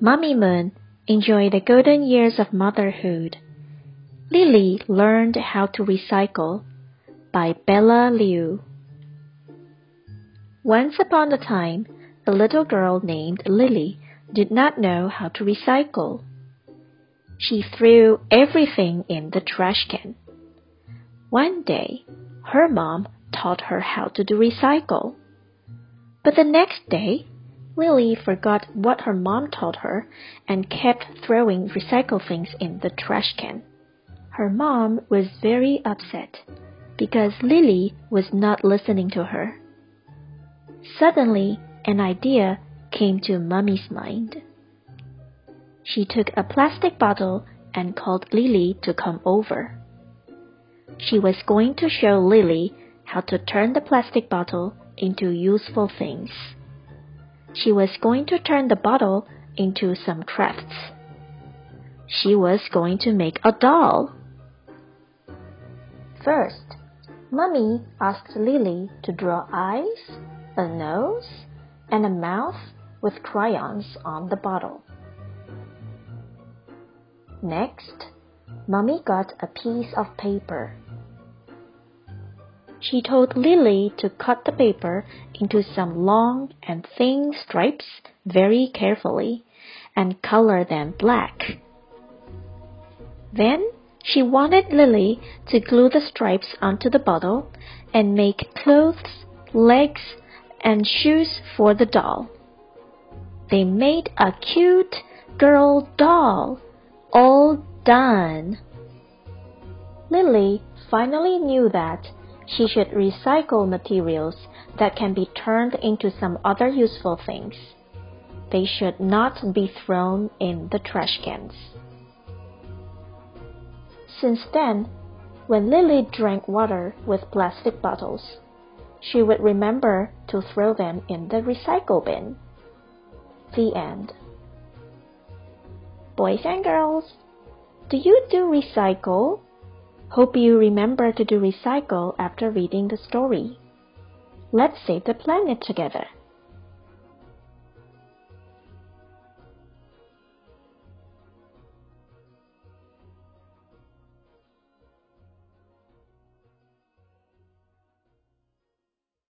Mamimoon enjoyed the golden years of motherhood. Lily learned how to recycle by Bella Liu. Once upon a time, a little girl named Lily did not know how to recycle. She threw everything in the trash can. One day, her mom taught her how to do recycle. But the next day, Lily forgot what her mom taught her and kept throwing recycle things in the trash can. Her mom was very upset because Lily was not listening to her. Suddenly, an idea came to Mummy's mind. She took a plastic bottle and called Lily to come over. She was going to show Lily how to turn the plastic bottle into useful things. She was going to turn the bottle into some crafts. She was going to make a doll. First, Mummy asked Lily to draw eyes, a nose, and a mouth with crayons on the bottle. Next, Mummy got a piece of paper. She told Lily to cut the paper into some long and thin stripes very carefully and color them black. Then she wanted Lily to glue the stripes onto the bottle and make clothes, legs, and shoes for the doll. They made a cute girl doll, all done. Lily finally knew that she should recycle materials that can be turned into some other useful things. They should not be thrown in the trash cans. Since then, when Lily drank water with plastic bottles, she would remember to throw them in the recycle bin. The end. Boys and girls, do you do recycle? Hope you remember to do recycle after reading the story. Let's save the planet together.